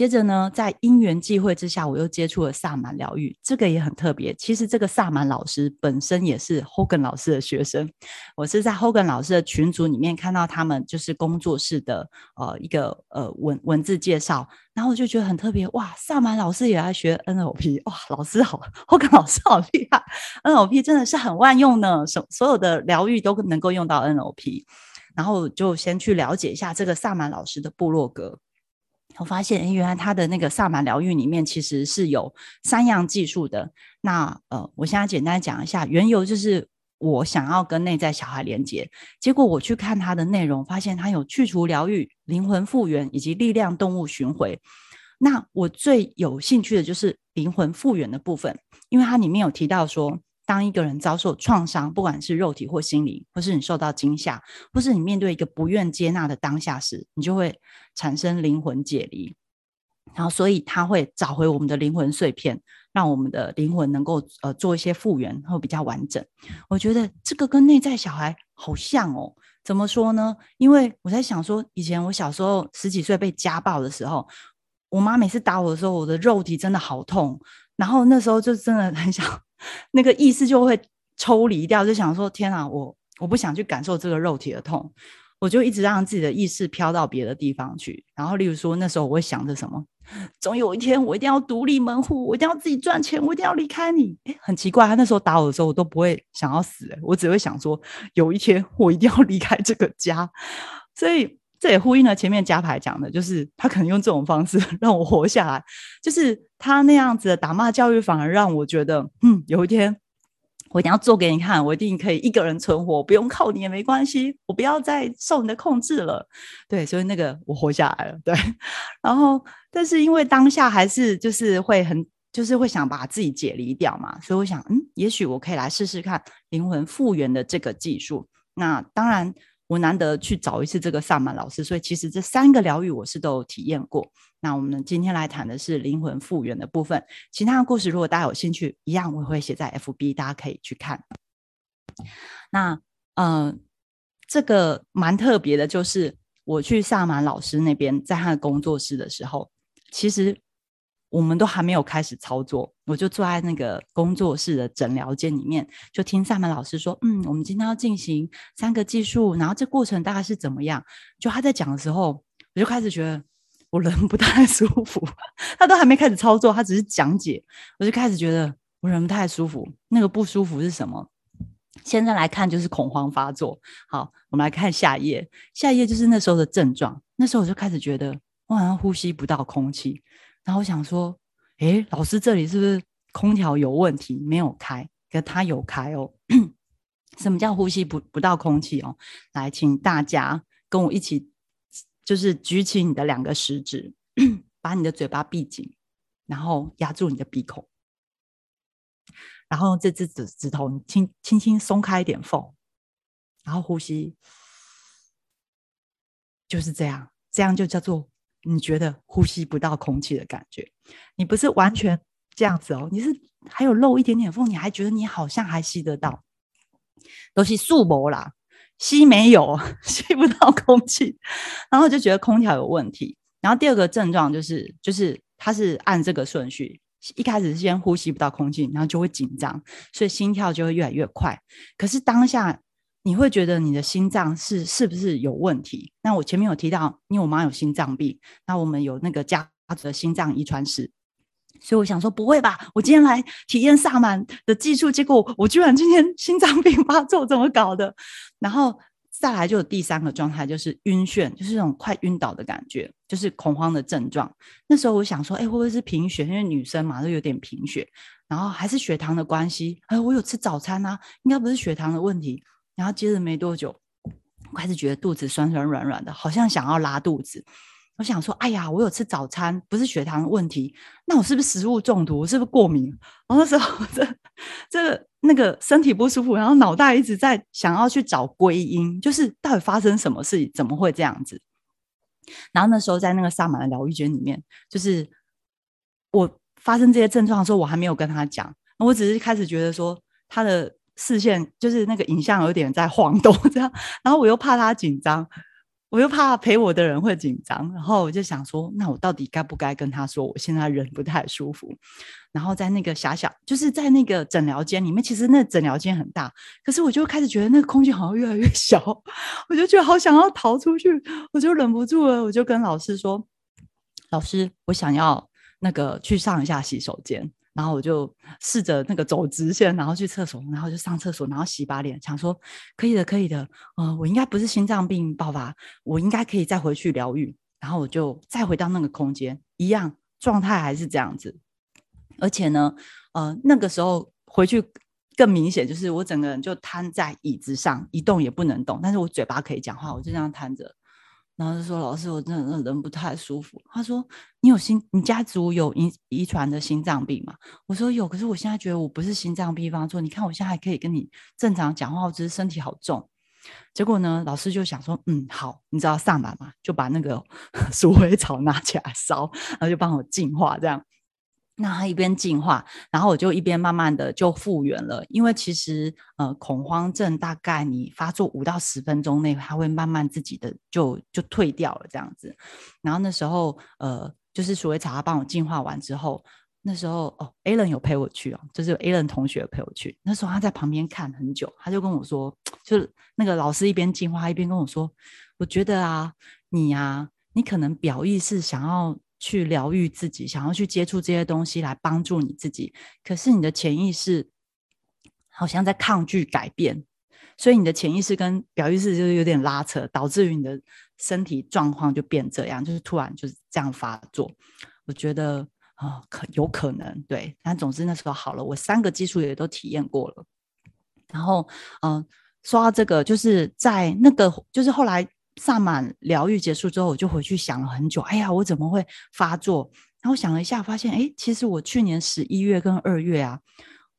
接着呢，在因缘际会之下，我又接触了萨满疗愈，这个也很特别。其实这个萨满老师本身也是 Hogan 老师的学生，我是在 Hogan 老师的群组里面看到他们就是工作室的呃一个呃文文字介绍，然后我就觉得很特别，哇，萨满老师也来学 NLP，哇，老师好，Hogan 老师好厉害，NLP 真的是很万用呢，所所有的疗愈都能够用到 NLP，然后就先去了解一下这个萨满老师的部落格。我发现，原来他的那个萨满疗愈里面其实是有三样技术的。那呃，我现在简单讲一下，缘由就是我想要跟内在小孩连接，结果我去看他的内容，发现他有去除疗愈、灵魂复原以及力量动物巡回。那我最有兴趣的就是灵魂复原的部分，因为它里面有提到说。当一个人遭受创伤，不管是肉体或心理，或是你受到惊吓，或是你面对一个不愿接纳的当下时，你就会产生灵魂解离。然后，所以他会找回我们的灵魂碎片，让我们的灵魂能够呃做一些复原，会比较完整。我觉得这个跟内在小孩好像哦。怎么说呢？因为我在想说，以前我小时候十几岁被家暴的时候，我妈每次打我的时候，我的肉体真的好痛。然后那时候就真的很想。那个意识就会抽离掉，就想说：天啊，我我不想去感受这个肉体的痛，我就一直让自己的意识飘到别的地方去。然后，例如说那时候我会想着什么，总有一天我一定要独立门户，我一定要自己赚钱，我一定要离开你。哎，很奇怪，他那时候打我的时候，我都不会想要死，我只会想说，有一天我一定要离开这个家。所以这也呼应了前面加牌讲的，就是他可能用这种方式 让我活下来，就是。他那样子的打骂教育，反而让我觉得，嗯，有一天我一定要做给你看，我一定可以一个人存活，不用靠你也没关系，我不要再受你的控制了。对，所以那个我活下来了。对，然后但是因为当下还是就是会很，就是会想把自己解离掉嘛，所以我想，嗯，也许我可以来试试看灵魂复原的这个技术。那当然。我难得去找一次这个萨满老师，所以其实这三个疗愈我是都有体验过。那我们今天来谈的是灵魂复原的部分，其他的故事如果大家有兴趣，一样我会写在 FB，大家可以去看。那嗯，这个蛮特别的，就是我去萨满老师那边，在他的工作室的时候，其实。我们都还没有开始操作，我就坐在那个工作室的诊疗间里面，就听萨满老师说：“嗯，我们今天要进行三个技术，然后这过程大概是怎么样？”就他在讲的时候，我就开始觉得我人不太舒服。他都还没开始操作，他只是讲解，我就开始觉得我人不太舒服。那个不舒服是什么？现在来看就是恐慌发作。好，我们来看下一页，下一页就是那时候的症状。那时候我就开始觉得我好像呼吸不到空气。然后我想说，诶，老师这里是不是空调有问题没有开？可他有开哦。什么叫呼吸不不到空气哦？来，请大家跟我一起，就是举起你的两个食指，把你的嘴巴闭紧，然后压住你的鼻孔，然后用这只指指头轻轻轻松开一点缝，然后呼吸，就是这样，这样就叫做。你觉得呼吸不到空气的感觉，你不是完全这样子哦，你是还有漏一点点缝，你还觉得你好像还吸得到，都是素膜啦，吸没有，吸不到空气，然后就觉得空调有问题。然后第二个症状就是，就是它是按这个顺序，一开始先呼吸不到空气，然后就会紧张，所以心跳就会越来越快。可是当下。你会觉得你的心脏是是不是有问题？那我前面有提到，因为我妈有心脏病，那我们有那个家族的心脏遗传史，所以我想说不会吧？我今天来体验萨满的技术，结果我居然今天心脏病发作，怎么搞的？然后再来就有第三个状态，就是晕眩，就是那种快晕倒的感觉，就是恐慌的症状。那时候我想说，哎，会不会是贫血？因为女生嘛都有点贫血，然后还是血糖的关系？哎，我有吃早餐啊，应该不是血糖的问题。然后接着没多久，我开始觉得肚子酸酸软软的，好像想要拉肚子。我想说，哎呀，我有吃早餐，不是血糖问题，那我是不是食物中毒？我是不是过敏？然后那时候这这个那个身体不舒服，然后脑袋一直在想要去找归因，就是到底发生什么事，怎么会这样子？然后那时候在那个萨满的疗愈间里面，就是我发生这些症状的时候，我还没有跟他讲，我只是开始觉得说他的。视线就是那个影像有点在晃动，这样，然后我又怕他紧张，我又怕陪我的人会紧张，然后我就想说，那我到底该不该跟他说我现在人不太舒服？然后在那个狭小，就是在那个诊疗间里面，其实那诊疗间很大，可是我就开始觉得那个空间好像越来越小，我就觉得好想要逃出去，我就忍不住了，我就跟老师说：“老师，我想要那个去上一下洗手间。”然后我就试着那个走直线，然后去厕所，然后就上厕所，然后洗把脸，想说可以的，可以的，呃，我应该不是心脏病爆发，我应该可以再回去疗愈。然后我就再回到那个空间，一样状态还是这样子。而且呢，呃，那个时候回去更明显，就是我整个人就瘫在椅子上，一动也不能动，但是我嘴巴可以讲话，我就这样瘫着。然后就说：“老师，我真的人不太舒服。”他说：“你有心，你家族有遗遗传的心脏病吗？”我说：“有。”可是我现在觉得我不是心脏病发作。你看我现在还可以跟你正常讲话，我只是身体好重。结果呢，老师就想说：“嗯，好，你知道上满嘛，就把那个 鼠尾草拿起来烧，然后就帮我净化这样。”那他一边进化，然后我就一边慢慢的就复原了。因为其实呃恐慌症大概你发作五到十分钟内，它会慢慢自己的就就退掉了这样子。然后那时候呃就是鼠尾草他帮我净化完之后，那时候哦 a l n 有陪我去哦，就是 a l n 同学陪我去。那时候他在旁边看很久，他就跟我说，就那个老师一边净化一边跟我说，我觉得啊你呀，你可能表意是想要。去疗愈自己，想要去接触这些东西来帮助你自己，可是你的潜意识好像在抗拒改变，所以你的潜意识跟表意识就是有点拉扯，导致于你的身体状况就变这样，就是突然就是这样发作。我觉得啊，可有可能对，但总之那时候好了，我三个技术也都体验过了。然后，嗯，说到这个，就是在那个，就是后来。萨满疗愈结束之后，我就回去想了很久。哎呀，我怎么会发作？然后想了一下，发现哎，其实我去年十一月跟二月啊，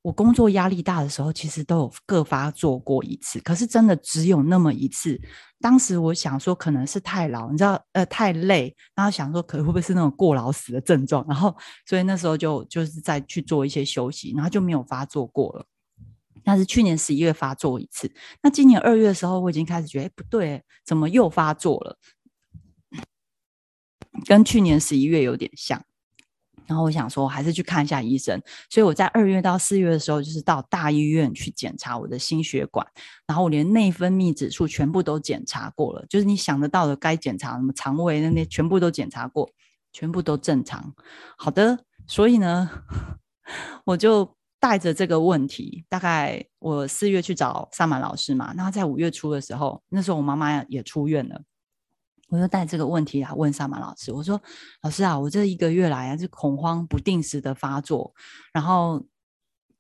我工作压力大的时候，其实都有各发作过一次。可是真的只有那么一次。当时我想说，可能是太劳，你知道，呃，太累。然后想说，可能会不会是那种过劳死的症状？然后，所以那时候就就是再去做一些休息，然后就没有发作过了。那是去年十一月发作一次，那今年二月的时候，我已经开始觉得，哎，不对，怎么又发作了？跟去年十一月有点像。然后我想说，还是去看一下医生。所以我在二月到四月的时候，就是到大医院去检查我的心血管，然后我连内分泌指数全部都检查过了，就是你想得到的该检查，什么肠胃那些全部都检查过，全部都正常。好的，所以呢，我就。带着这个问题，大概我四月去找萨满老师嘛，那在五月初的时候，那时候我妈妈也出院了，我就带这个问题来问萨满老师，我说：“老师啊，我这一个月来啊，这恐慌不定时的发作，然后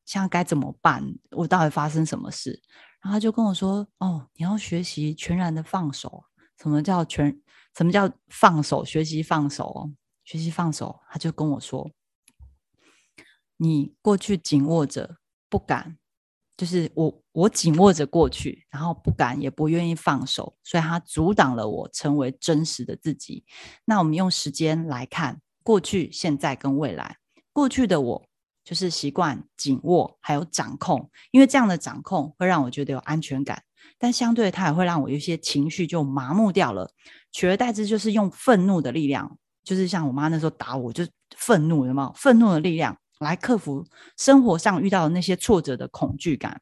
现在该怎么办？我到底发生什么事？”然后他就跟我说：“哦，你要学习全然的放手。什么叫全？什么叫放手？学习放手，学习放手。”他就跟我说。你过去紧握着不敢，就是我我紧握着过去，然后不敢也不愿意放手，所以它阻挡了我成为真实的自己。那我们用时间来看过去、现在跟未来。过去的我就是习惯紧握还有掌控，因为这样的掌控会让我觉得有安全感，但相对它也会让我有一些情绪就麻木掉了，取而代之就是用愤怒的力量，就是像我妈那时候打我，就愤怒，有没有？愤怒的力量。来克服生活上遇到的那些挫折的恐惧感，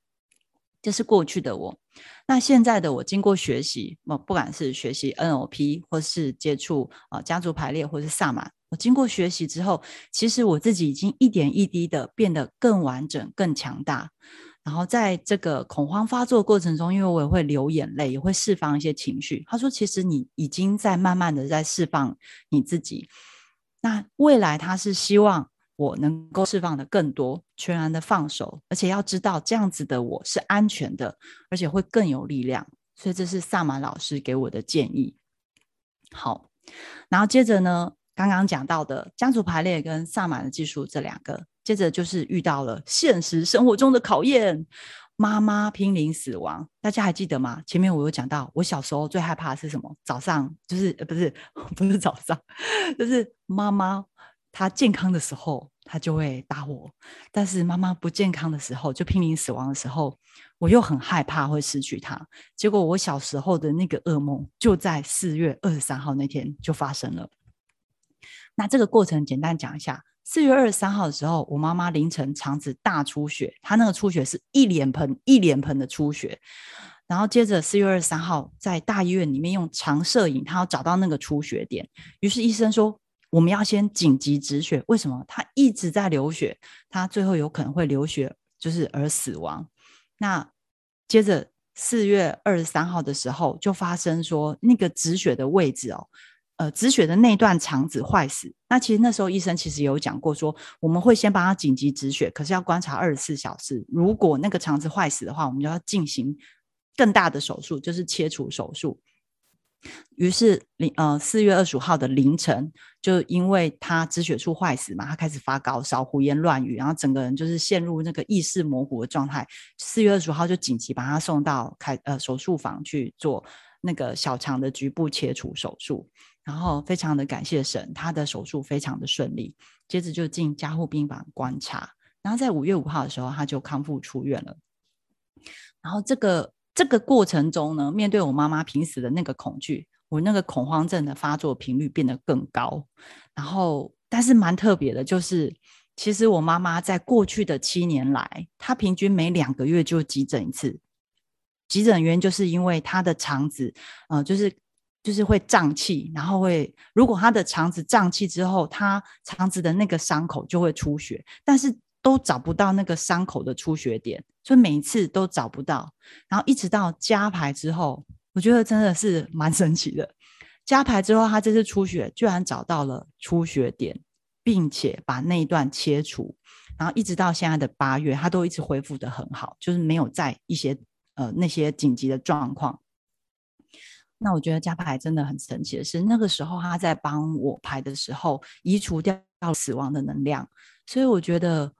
这是过去的我。那现在的我，经过学习，我不管是学习 NLP，或是接触啊家族排列，或是萨满，我经过学习之后，其实我自己已经一点一滴的变得更完整、更强大。然后在这个恐慌发作过程中，因为我也会流眼泪，也会释放一些情绪。他说：“其实你已经在慢慢的在释放你自己。那未来他是希望。”我能够释放的更多，全然的放手，而且要知道这样子的我是安全的，而且会更有力量。所以这是萨满老师给我的建议。好，然后接着呢，刚刚讲到的家族排列跟萨满的技术这两个，接着就是遇到了现实生活中的考验，妈妈濒临死亡，大家还记得吗？前面我有讲到，我小时候最害怕的是什么？早上就是呃不是 不是早上，就是妈妈。他健康的时候，他就会打我。但是妈妈不健康的时候，就濒临死亡的时候，我又很害怕会失去他。结果我小时候的那个噩梦，就在四月二十三号那天就发生了。那这个过程简单讲一下：四月二十三号的时候，我妈妈凌晨肠子大出血，她那个出血是一脸盆一脸盆的出血。然后接着四月二十三号，在大医院里面用长摄影，他要找到那个出血点。于是医生说，我们要先紧急止血。为什么？他一直在流血，他最后有可能会流血，就是而死亡。那接着四月二十三号的时候，就发生说那个止血的位置哦，呃，止血的那段肠子坏死。那其实那时候医生其实有讲过，说我们会先帮他紧急止血，可是要观察二十四小时。如果那个肠子坏死的话，我们就要进行。更大的手术就是切除手术，于是零呃四月二十五号的凌晨，就因为他止血处坏死嘛，他开始发高烧、胡言乱语，然后整个人就是陷入那个意识模糊的状态。四月二十五号就紧急把他送到开呃手术房去做那个小肠的局部切除手术，然后非常的感谢神，他的手术非常的顺利。接着就进加护病房观察，然后在五月五号的时候他就康复出院了，然后这个。这个过程中呢，面对我妈妈平时的那个恐惧，我那个恐慌症的发作频率变得更高。然后，但是蛮特别的，就是其实我妈妈在过去的七年来，她平均每两个月就急诊一次。急诊原因就是因为她的肠子，呃，就是就是会胀气，然后会如果她的肠子胀气之后，她肠子的那个伤口就会出血，但是。都找不到那个伤口的出血点，所以每一次都找不到。然后一直到加排之后，我觉得真的是蛮神奇的。加排之后，他这次出血居然找到了出血点，并且把那一段切除。然后一直到现在的八月，他都一直恢复的很好，就是没有在一些呃那些紧急的状况。那我觉得加排真的很神奇的是，那个时候他在帮我排的时候，移除掉死亡的能量，所以我觉得。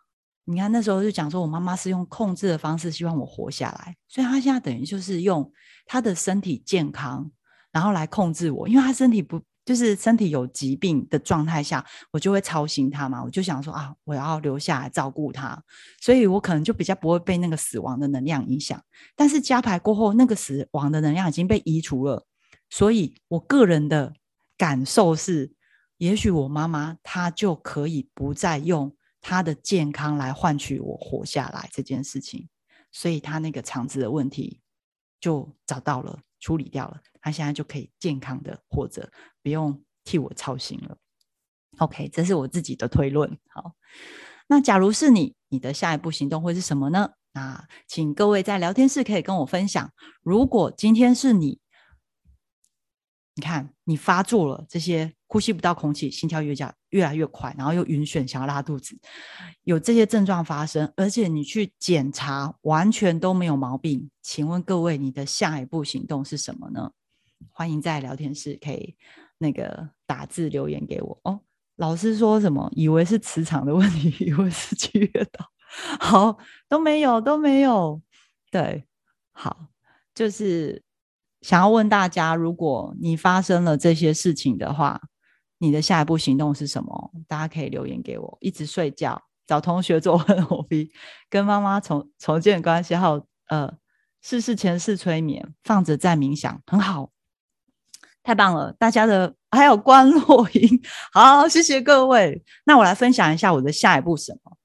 你看那时候就讲说，我妈妈是用控制的方式希望我活下来，所以她现在等于就是用她的身体健康，然后来控制我，因为她身体不就是身体有疾病的状态下，我就会操心她嘛，我就想说啊，我要留下来照顾她，所以我可能就比较不会被那个死亡的能量影响。但是加牌过后，那个死亡的能量已经被移除了，所以我个人的感受是，也许我妈妈她就可以不再用。他的健康来换取我活下来这件事情，所以他那个肠子的问题就找到了，处理掉了，他现在就可以健康的活着，不用替我操心了。OK，这是我自己的推论。好，那假如是你，你的下一步行动会是什么呢？那请各位在聊天室可以跟我分享。如果今天是你，你看你发作了这些。呼吸不到空气，心跳越加越来越快，然后又晕眩，想要拉肚子，有这些症状发生，而且你去检查完全都没有毛病，请问各位，你的下一步行动是什么呢？欢迎在聊天室可以那个打字留言给我哦。老师说什么？以为是磁场的问题，以为是七月岛，好都没有都没有，对，好就是想要问大家，如果你发生了这些事情的话。你的下一步行动是什么？大家可以留言给我。一直睡觉，找同学做很火逼，跟妈妈重重建关系，还有呃，事事前世催眠，放着再冥想，很好，太棒了！大家的还有关洛音，好，谢谢各位。那我来分享一下我的下一步什么？